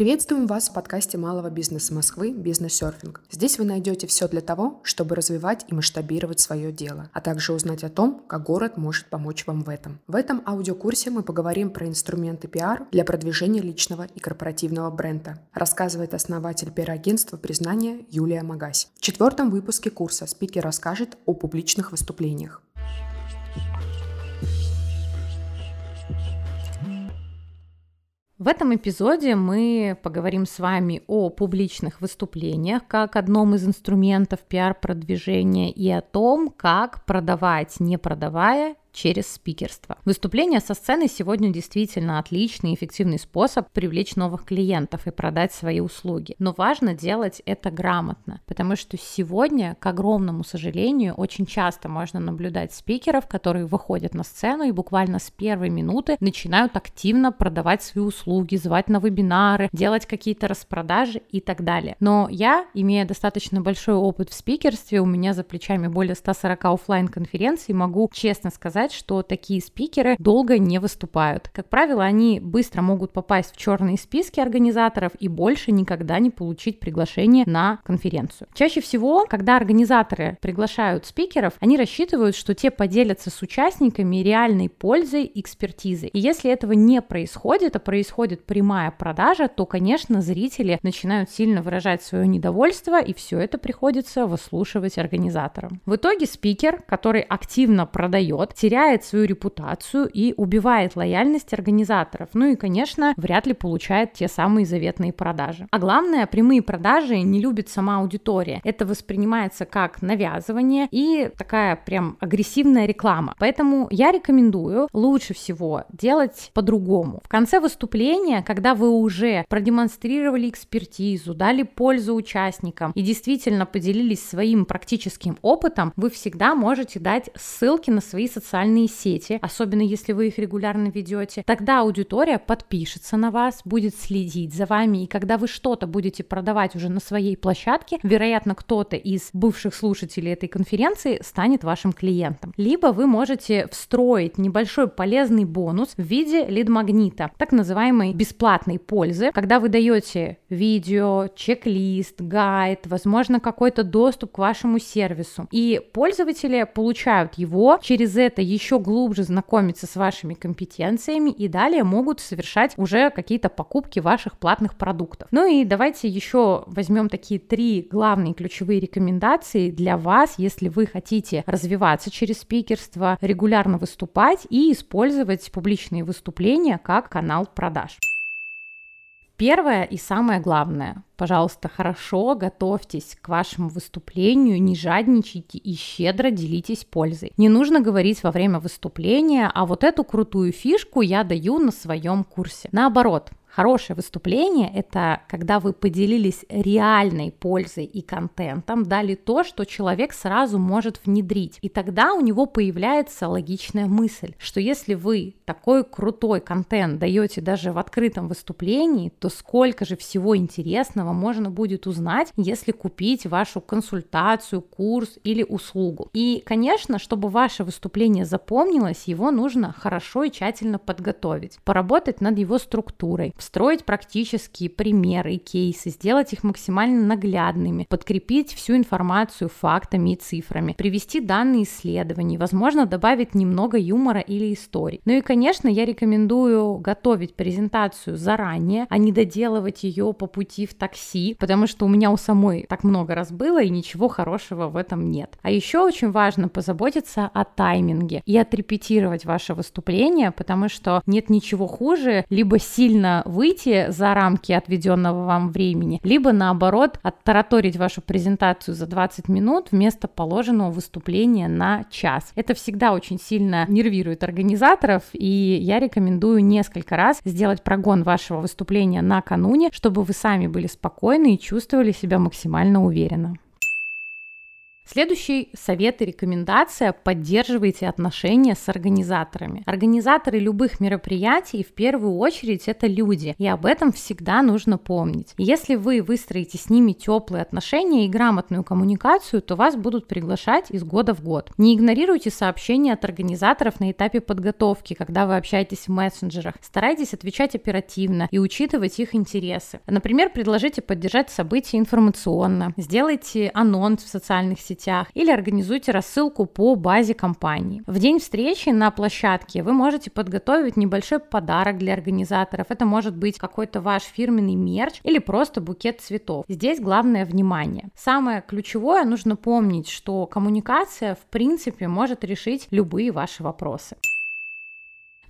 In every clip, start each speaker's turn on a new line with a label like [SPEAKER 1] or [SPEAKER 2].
[SPEAKER 1] Приветствуем вас в подкасте малого бизнеса Москвы «Бизнес-серфинг». Здесь вы найдете все для того, чтобы развивать и масштабировать свое дело, а также узнать о том, как город может помочь вам в этом. В этом аудиокурсе мы поговорим про инструменты пиар для продвижения личного и корпоративного бренда, рассказывает основатель пиар-агентства признания Юлия Магась. В четвертом выпуске курса спикер расскажет о публичных выступлениях.
[SPEAKER 2] В этом эпизоде мы поговорим с вами о публичных выступлениях как одном из инструментов пиар-продвижения и о том, как продавать, не продавая, через спикерство. Выступление со сцены сегодня действительно отличный и эффективный способ привлечь новых клиентов и продать свои услуги. Но важно делать это грамотно, потому что сегодня, к огромному сожалению, очень часто можно наблюдать спикеров, которые выходят на сцену и буквально с первой минуты начинают активно продавать свои услуги, звать на вебинары, делать какие-то распродажи и так далее. Но я, имея достаточно большой опыт в спикерстве, у меня за плечами более 140 офлайн конференций, могу честно сказать, сказать, что такие спикеры долго не выступают. Как правило, они быстро могут попасть в черные списки организаторов и больше никогда не получить приглашение на конференцию. Чаще всего, когда организаторы приглашают спикеров, они рассчитывают, что те поделятся с участниками реальной пользой и экспертизой. И если этого не происходит, а происходит прямая продажа, то, конечно, зрители начинают сильно выражать свое недовольство, и все это приходится выслушивать организаторам. В итоге спикер, который активно продает, теряет свою репутацию и убивает лояльность организаторов. Ну и, конечно, вряд ли получает те самые заветные продажи. А главное, прямые продажи не любит сама аудитория. Это воспринимается как навязывание и такая прям агрессивная реклама. Поэтому я рекомендую лучше всего делать по-другому. В конце выступления, когда вы уже продемонстрировали экспертизу, дали пользу участникам и действительно поделились своим практическим опытом, вы всегда можете дать ссылки на свои социальные социальные сети, особенно если вы их регулярно ведете, тогда аудитория подпишется на вас, будет следить за вами, и когда вы что-то будете продавать уже на своей площадке, вероятно, кто-то из бывших слушателей этой конференции станет вашим клиентом. Либо вы можете встроить небольшой полезный бонус в виде лид-магнита, так называемой бесплатной пользы, когда вы даете видео, чек-лист, гайд, возможно, какой-то доступ к вашему сервису, и пользователи получают его через это еще глубже знакомиться с вашими компетенциями и далее могут совершать уже какие-то покупки ваших платных продуктов. Ну и давайте еще возьмем такие три главные ключевые рекомендации для вас, если вы хотите развиваться через спикерство, регулярно выступать и использовать публичные выступления как канал продаж. Первое и самое главное, пожалуйста, хорошо готовьтесь к вашему выступлению, не жадничайте и щедро делитесь пользой. Не нужно говорить во время выступления, а вот эту крутую фишку я даю на своем курсе. Наоборот, Хорошее выступление – это когда вы поделились реальной пользой и контентом, дали то, что человек сразу может внедрить. И тогда у него появляется логичная мысль, что если вы такой крутой контент даете даже в открытом выступлении, то сколько же всего интересного можно будет узнать, если купить вашу консультацию, курс или услугу. И, конечно, чтобы ваше выступление запомнилось, его нужно хорошо и тщательно подготовить, поработать над его структурой, встроить практические примеры и кейсы, сделать их максимально наглядными, подкрепить всю информацию фактами и цифрами, привести данные исследований, возможно, добавить немного юмора или историй. Ну и, конечно, я рекомендую готовить презентацию заранее, а не доделывать ее по пути в такси, потому что у меня у самой так много раз было, и ничего хорошего в этом нет. А еще очень важно позаботиться о тайминге и отрепетировать ваше выступление, потому что нет ничего хуже либо сильно выйти за рамки отведенного вам времени, либо наоборот оттараторить вашу презентацию за 20 минут вместо положенного выступления на час. Это всегда очень сильно нервирует организаторов, и я рекомендую несколько раз сделать прогон вашего выступления накануне, чтобы вы сами были спокойны и чувствовали себя максимально уверенно. Следующий совет и рекомендация – поддерживайте отношения с организаторами. Организаторы любых мероприятий в первую очередь это люди, и об этом всегда нужно помнить. Если вы выстроите с ними теплые отношения и грамотную коммуникацию, то вас будут приглашать из года в год. Не игнорируйте сообщения от организаторов на этапе подготовки, когда вы общаетесь в мессенджерах. Старайтесь отвечать оперативно и учитывать их интересы. Например, предложите поддержать события информационно, сделайте анонс в социальных сетях или организуйте рассылку по базе компании. В день встречи на площадке вы можете подготовить небольшой подарок для организаторов. Это может быть какой-то ваш фирменный мерч или просто букет цветов. Здесь главное внимание. Самое ключевое нужно помнить, что коммуникация в принципе может решить любые ваши вопросы.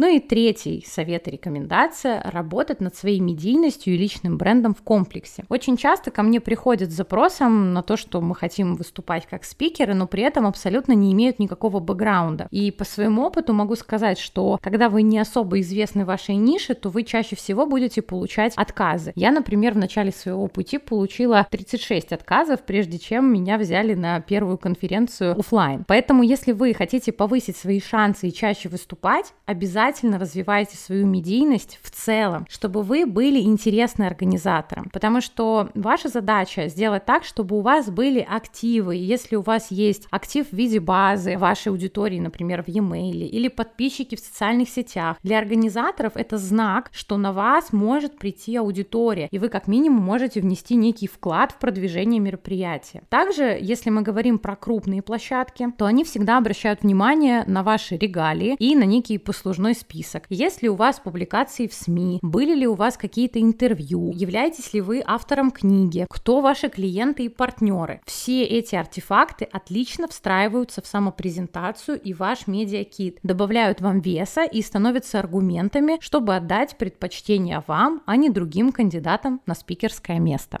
[SPEAKER 2] Ну и третий совет и рекомендация – работать над своей медийностью и личным брендом в комплексе. Очень часто ко мне приходят с запросом на то, что мы хотим выступать как спикеры, но при этом абсолютно не имеют никакого бэкграунда. И по своему опыту могу сказать, что когда вы не особо известны в вашей нише, то вы чаще всего будете получать отказы. Я, например, в начале своего пути получила 36 отказов, прежде чем меня взяли на первую конференцию офлайн. Поэтому, если вы хотите повысить свои шансы и чаще выступать, обязательно обязательно развивайте свою медийность в целом, чтобы вы были интересны организаторам, потому что ваша задача сделать так, чтобы у вас были активы. Если у вас есть актив в виде базы вашей аудитории, например, в e-mail или подписчики в социальных сетях, для организаторов это знак, что на вас может прийти аудитория, и вы как минимум можете внести некий вклад в продвижение мероприятия. Также, если мы говорим про крупные площадки, то они всегда обращают внимание на ваши регалии и на некий послужной список, есть ли у вас публикации в СМИ, были ли у вас какие-то интервью, являетесь ли вы автором книги, кто ваши клиенты и партнеры. Все эти артефакты отлично встраиваются в самопрезентацию и ваш медиакит, добавляют вам веса и становятся аргументами, чтобы отдать предпочтение вам, а не другим кандидатам на спикерское место.